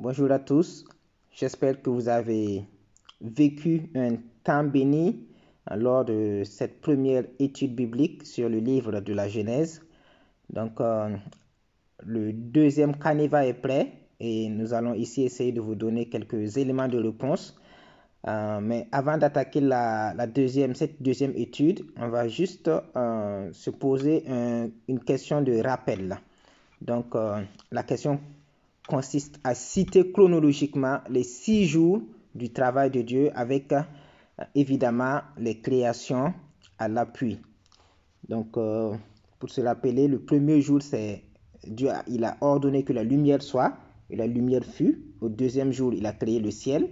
Bonjour à tous. J'espère que vous avez vécu un temps béni lors de cette première étude biblique sur le livre de la Genèse. Donc, euh, le deuxième canevas est prêt et nous allons ici essayer de vous donner quelques éléments de réponse. Euh, mais avant d'attaquer cette deuxième étude, on va juste euh, se poser une question de rappel. Donc, la question consiste à citer chronologiquement les six jours du travail de Dieu avec évidemment les créations à l'appui. Donc, euh, pour se rappeler, le premier jour, c'est Dieu, il a ordonné que la lumière soit, et la lumière fut. Au deuxième jour, il a créé le ciel.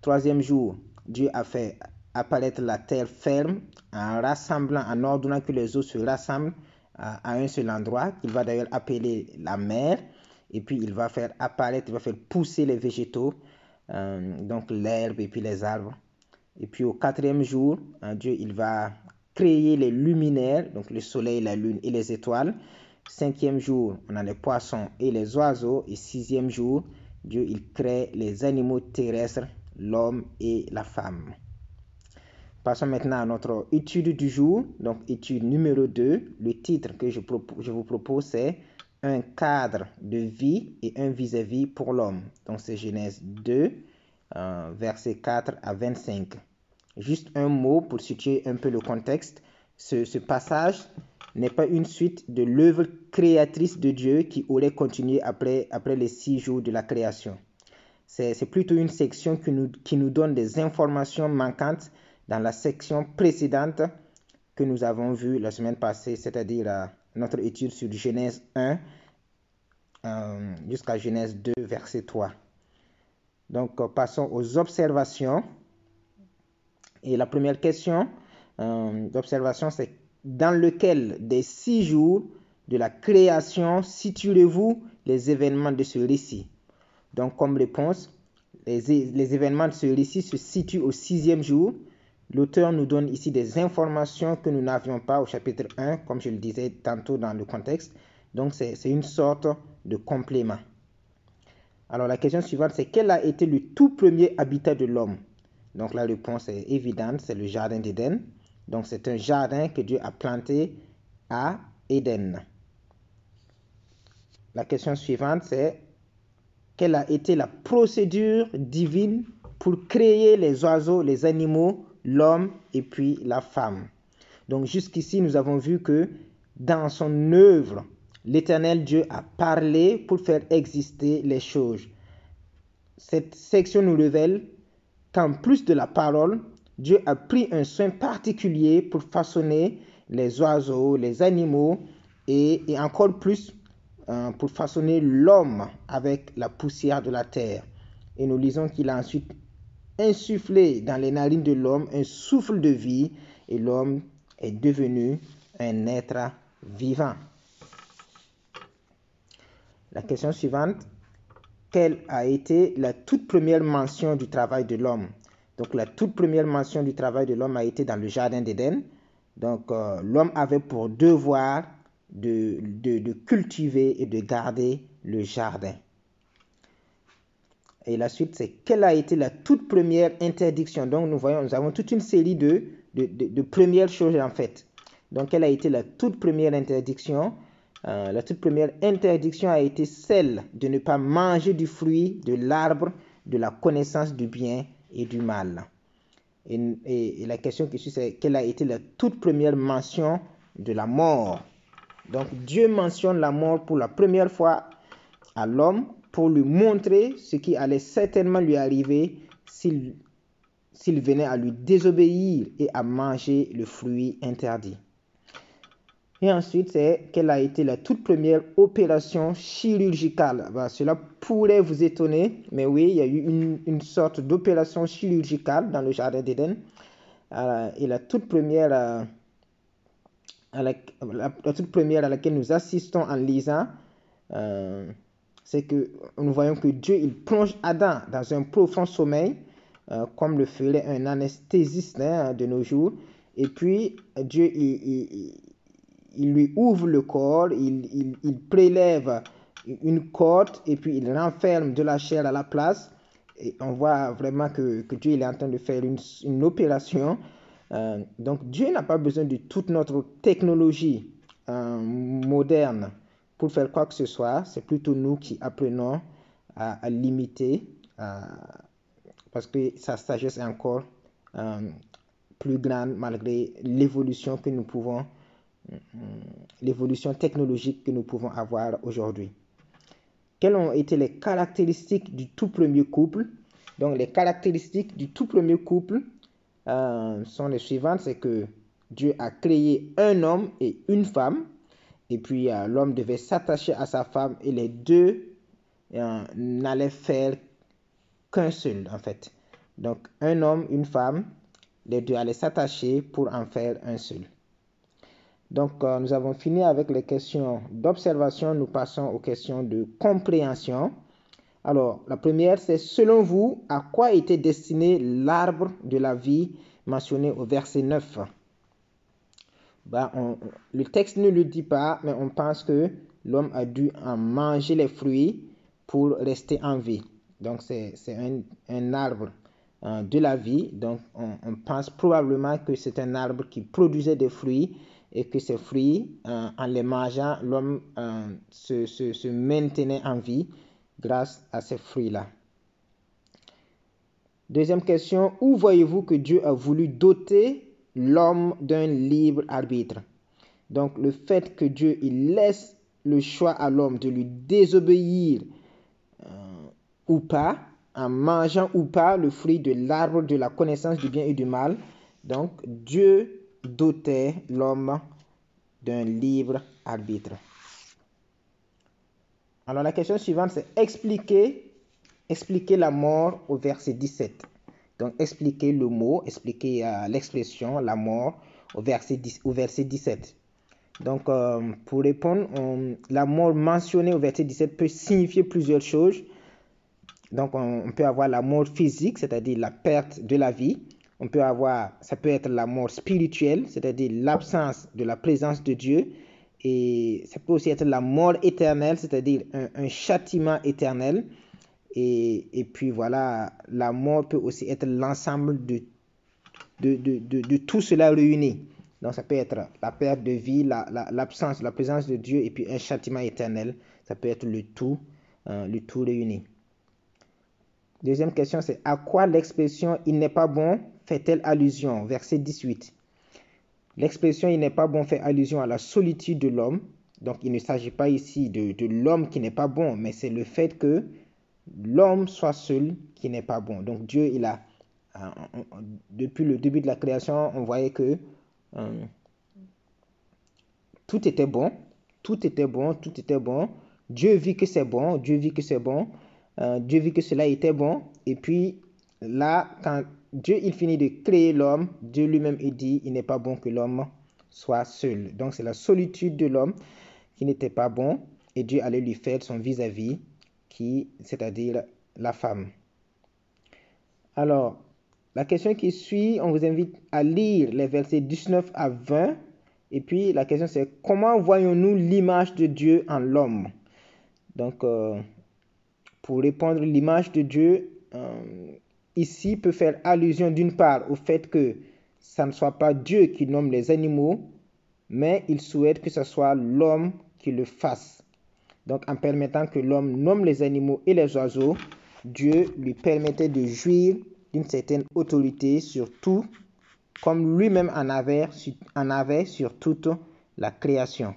Troisième jour, Dieu a fait apparaître la terre ferme en rassemblant, en ordonnant que les eaux se rassemblent à, un seul endroit, qu'il va d'ailleurs appeler la mer. Et puis, il va faire apparaître, il va faire pousser les végétaux, euh, donc l'herbe et puis les arbres. Et puis au quatrième jour, hein, Dieu il va créer les luminaires, donc le soleil, la lune et les étoiles. Cinquième jour, on a les poissons et les oiseaux. Et sixième jour, Dieu il crée les animaux terrestres, l'homme et la femme. Passons maintenant à notre étude du jour. Donc étude numéro 2. Le titre que je, je vous propose c'est un cadre de vie et un vis-à-vis pour l'homme. Donc c'est Genèse 2, euh, versets 4 à 25. Juste un mot pour situer un peu le contexte. Ce, passage n'est pas une suite de l'œuvre créatrice de Dieu qui aurait continué après, après les six jours de la création. C'est plutôt une section qui nous, qui nous donne des informations manquantes dans la section précédente que nous avons vue la semaine passée, c'est-à-dire euh, notre étude sur Genèse 1 euh, jusqu'à Genèse 2, verset 3. Donc, euh, passons aux observations. Et la première question euh, d'observation, c'est dans lequel des six jours de la création situerez-vous les événements de ce récit? Donc, comme réponse, les, les, événements de ce récit se situent au sixième jour. L'auteur nous donne ici des informations que nous n'avions pas au chapitre 1, comme je le disais tantôt dans le contexte. Donc, c'est une sorte de complément. Alors, la question suivante, c'est quel a été le tout premier habitat de l'homme? Donc la réponse est évidente, c'est le jardin d'Éden. Donc c'est un jardin que Dieu a planté à Éden. La question suivante, c'est quelle a été la procédure divine pour créer les oiseaux, les animaux, l'homme et puis la femme. Donc jusqu'ici, nous avons vu que dans son œuvre, l'Éternel Dieu a parlé pour faire exister les choses. Cette section nous révèle qu'en plus de la parole, Dieu a pris un soin particulier pour façonner les oiseaux, les animaux et, encore plus euh, pour façonner l'homme avec la poussière de la terre. Et nous lisons qu'il a ensuite insufflé dans les narines de l'homme un souffle de vie et l'homme est devenu un être vivant. La question suivante, quelle a été la toute première mention du travail de l'homme? Donc la toute première mention du travail de l'homme a été dans le Jardin d'Éden. Donc euh, l'homme avait pour devoir de, de, cultiver et de garder le jardin. Et la suite, c'est quelle a été la toute première interdiction. Donc nous voyons, nous avons toute une série de, de, de premières choses en fait. Donc quelle a été la toute première interdiction? Euh, la toute première interdiction a été celle de ne pas manger du fruit de l'arbre de la connaissance du bien et du mal. Et, la question qui suit, c'est quelle a été la toute première mention de la mort? Donc Dieu mentionne la mort pour la première fois à l'homme pour lui montrer ce qui allait certainement lui arriver s'il venait à lui désobéir et à manger le fruit interdit. Et ensuite, c'est quelle a été la toute première opération chirurgicale. cela pourrait vous étonner, mais oui, il y a eu une, sorte d'opération chirurgicale dans le Jardin d'Éden. Euh, et la toute, première, euh, à la, toute première à laquelle nous assistons en lisant, euh, c'est que nous voyons que Dieu, il plonge Adam dans un profond sommeil, comme le ferait un anesthésiste hein, de nos jours. Et puis, Dieu, il il lui ouvre le corps, il, prélève une corde et puis il renferme de la chair à la place. Et on voit vraiment que, que Dieu il est en train de faire une, une opération. Euh, donc Dieu n'a pas besoin de toute notre technologie euh, moderne pour faire quoi que ce soit. C'est plutôt nous qui apprenons à, limiter parce que sa sagesse est encore euh, plus grande malgré l'évolution que nous pouvons, euh, l'évolution technologique que nous pouvons avoir aujourd'hui. Quelles ont été les caractéristiques du tout premier couple? Donc les caractéristiques du tout premier couple euh, sont les suivantes, c'est que Dieu a créé un homme et une femme, et puis euh, l'homme devait s'attacher à sa femme, et les deux euh, n'allaient faire qu'un seul en fait. Donc un homme, une femme, les deux allaient s'attacher pour en faire un seul. Donc euh, nous avons fini avec les questions d'observation, nous passons aux questions de compréhension. Alors la première c'est selon vous, à quoi était destiné l'arbre de la vie mentionné au verset 9 ben, on, Le texte ne le dit pas, mais on pense que l'homme a dû en manger les fruits pour rester en vie. Donc c'est un, un, arbre euh, de la vie. Donc on, pense probablement que c'est un arbre qui produisait des fruits et que ces fruits, euh, en les mangeant, l'homme euh, se, se, se, maintenait en vie grâce à ces fruits-là. Deuxième question, où voyez-vous que Dieu a voulu doter l'homme d'un libre arbitre Donc le fait que Dieu il laisse le choix à l'homme de lui désobéir euh, ou pas, en mangeant ou pas le fruit de l'arbre de la connaissance du bien et du mal. Donc Dieu dotait l'homme d'un libre arbitre. Alors la question suivante, c'est expliquer, expliquer la mort au verset 17. Donc expliquer le mot, expliquer euh, l'expression, la mort au verset, 10, au verset 17. Donc euh, pour répondre, on, la mort mentionnée au verset 17 peut signifier plusieurs choses. Donc on, peut avoir la mort physique, c'est-à-dire la perte de la vie. On peut avoir, ça peut être la mort spirituelle, c'est-à-dire l'absence de la présence de Dieu. Et ça peut aussi être la mort éternelle, c'est-à-dire un, châtiment éternel. Et, et, puis voilà, la mort peut aussi être l'ensemble de, de, de, de, tout cela réuni. Donc ça peut être la perte de vie, l'absence, la, la, la, présence de Dieu et puis un châtiment éternel. Ça peut être le tout, euh, le tout réuni. Deuxième question, c'est à quoi l'expression il n'est pas bon fait-elle allusion? Verset 18. L'expression il n'est pas bon fait allusion à la solitude de l'homme. Donc il ne s'agit pas ici de, de l'homme qui n'est pas bon, mais c'est le fait que l'homme soit seul qui n'est pas bon. Donc Dieu, il a, euh, depuis le début de la création, on voyait que euh, tout était bon, tout était bon, tout était bon. Dieu vit que c'est bon, Dieu vit que c'est bon. Euh, Dieu vit que cela était bon. Et puis là, quand Dieu il finit de créer l'homme, Dieu lui-même il dit il n'est pas bon que l'homme soit seul. Donc c'est la solitude de l'homme qui n'était pas bon et Dieu allait lui faire son vis-à-vis -vis, qui c'est-à-dire la femme. Alors, la question qui suit, on vous invite à lire les versets 19 à 20 et puis la question c'est comment voyons-nous l'image de Dieu en l'homme? Donc euh, pour répondre l'image de Dieu euh, ici peut faire allusion d'une part au fait que ça ne soit pas Dieu qui nomme les animaux, mais il souhaite que ce soit l'homme qui le fasse. Donc en permettant que l'homme nomme les animaux et les oiseaux, Dieu lui permettait de jouir d'une certaine autorité sur tout, comme lui-même en avait, sur toute la création.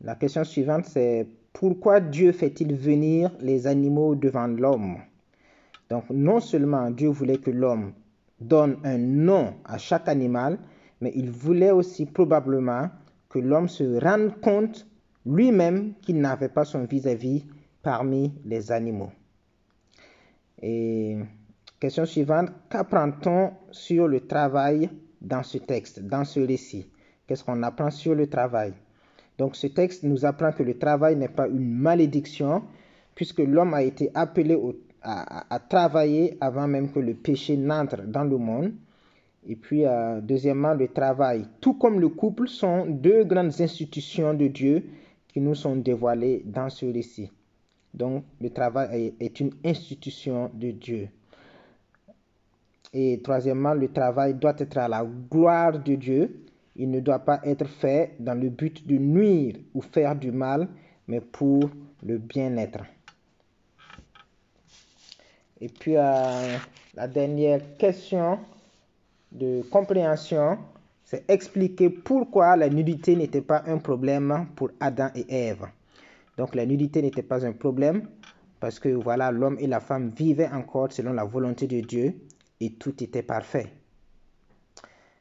La question suivante, c'est pourquoi Dieu fait-il venir les animaux devant l'homme? Donc non seulement Dieu voulait que l'homme donne un nom à chaque animal, mais il voulait aussi probablement que l'homme se rende compte lui-même qu'il n'avait pas son vis-à-vis -vis parmi les animaux. Et question suivante, qu'apprend-on sur le travail dans ce texte, dans ce récit? Qu'est-ce qu'on apprend sur le travail? Donc ce texte nous apprend que le travail n'est pas une malédiction, puisque l'homme a été appelé à, travailler avant même que le péché n'entre dans le monde. Et puis, euh, deuxièmement, le travail, tout comme le couple, sont deux grandes institutions de Dieu nous sont dévoilés dans ce récit. Donc, le travail est une institution de Dieu. Et troisièmement, le travail doit être à la gloire de Dieu. Il ne doit pas être fait dans le but de nuire ou faire du mal, mais pour le bien-être. Et puis, euh, la dernière question de compréhension, c'est expliquer pourquoi la nudité n'était pas un problème pour Adam et Ève. Donc la nudité n'était pas un problème parce que voilà, l'homme et la femme vivaient encore selon la volonté de Dieu et tout était parfait.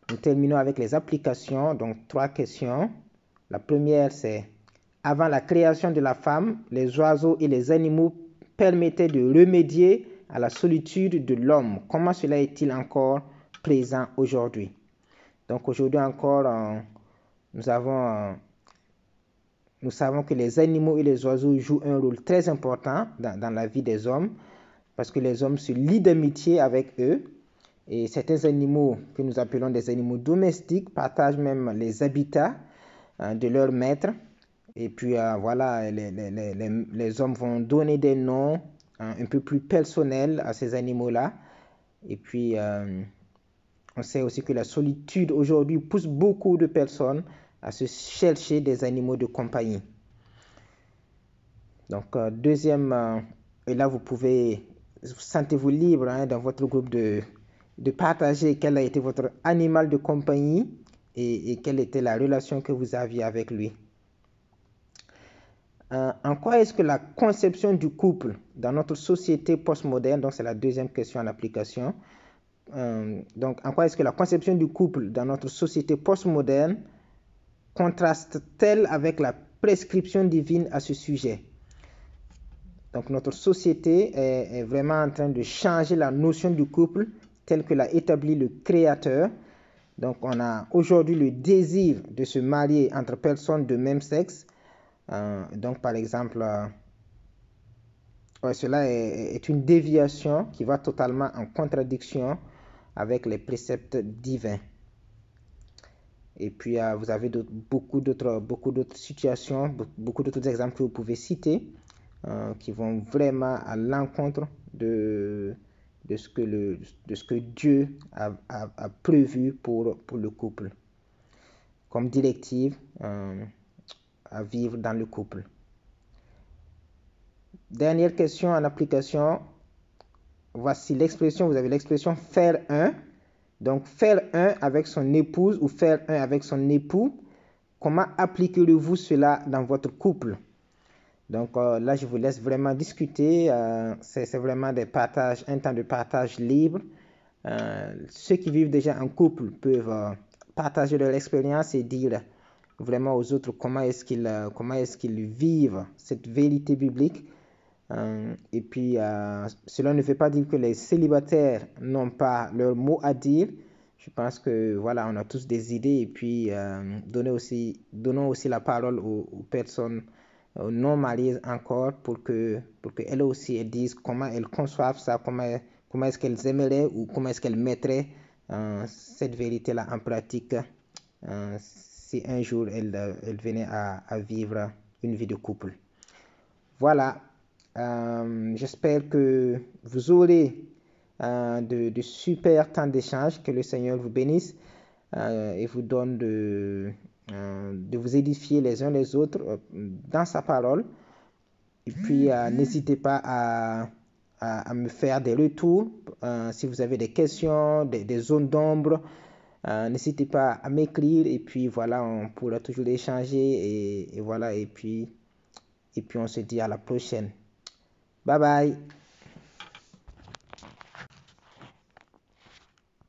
Nous terminons avec les applications, donc trois questions. La première, c'est avant la création de la femme, les oiseaux et les animaux permettaient de remédier à la solitude de l'homme. Comment cela est-il encore présent aujourd'hui? Donc aujourd'hui encore, euh, nous avons euh, nous savons que les animaux et les oiseaux jouent un rôle très important dans, la vie des hommes parce que les hommes se lient d'amitié avec eux. Et certains animaux que nous appelons des animaux domestiques partagent même les habitats hein, de leurs maîtres. Et puis euh, voilà, les, hommes vont donner des noms un peu plus personnels à ces animaux-là. Et puis euh, on sait aussi que la solitude aujourd'hui pousse beaucoup de personnes à se chercher des animaux de compagnie. Donc, euh, deuxième, euh, et là, vous pouvez, sentez-vous libre hein, dans votre groupe de, partager quel a été votre animal de compagnie et, quelle était la relation que vous aviez avec lui. Euh, en quoi est-ce que la conception du couple dans notre société postmoderne, donc c'est la deuxième question en application, donc en quoi est-ce que la conception du couple dans notre société postmoderne contraste-t-elle avec la prescription divine à ce sujet? Donc notre société est, vraiment en train de changer la notion du couple tel que l'a établi le Créateur. Donc on a aujourd'hui le désir de se marier entre personnes de même sexe. Euh, donc par exemple, euh, cela est, une déviation qui va totalement en contradiction avec les préceptes divins. Et puis, euh, vous avez beaucoup d'autres situations, beaucoup d'autres exemples que vous pouvez citer euh, qui vont vraiment à l'encontre de, ce que Dieu a, prévu pour, pour le couple comme directive euh, à vivre dans le couple. Dernière question en application. Voici l'expression, vous avez l'expression faire un donc faire un avec son épouse ou faire un avec son époux, comment appliquerez-vous cela dans votre couple? Donc euh, là, je vous laisse vraiment discuter. Euh, c'est vraiment des partages, un temps de partage libre. Euh, ceux qui vivent déjà en couple peuvent partager leur expérience et dire vraiment aux autres comment est-ce qu'ils qu'ils vivent cette vérité biblique. Euh, et puis, euh, cela ne veut pas dire que les célibataires n'ont pas leur mot à dire. Je pense que voilà, on a tous des idées et puis euh, donnons aussi la parole aux, personnes non mariées encore pour que pour qu'elles aussi elles disent comment elles conçoivent ça, comment, comment est-ce qu'elles aimeraient ou comment est-ce qu'elles mettraient cette vérité-là en pratique si un jour elles, elles venaient à vivre une vie de couple. Voilà, euh, j'espère que vous aurez euh, de, super temps d'échange. Que le Seigneur vous bénisse euh, et vous donne de, de vous édifier les uns les autres dans sa parole. Et puis, n'hésitez pas à, à, me faire des retours. si vous avez des questions, des, zones d'ombre, n'hésitez pas à m'écrire. Et puis, voilà, on pourra toujours échanger. Et, et voilà, et puis, et puis on se dit à la prochaine. Bye bye.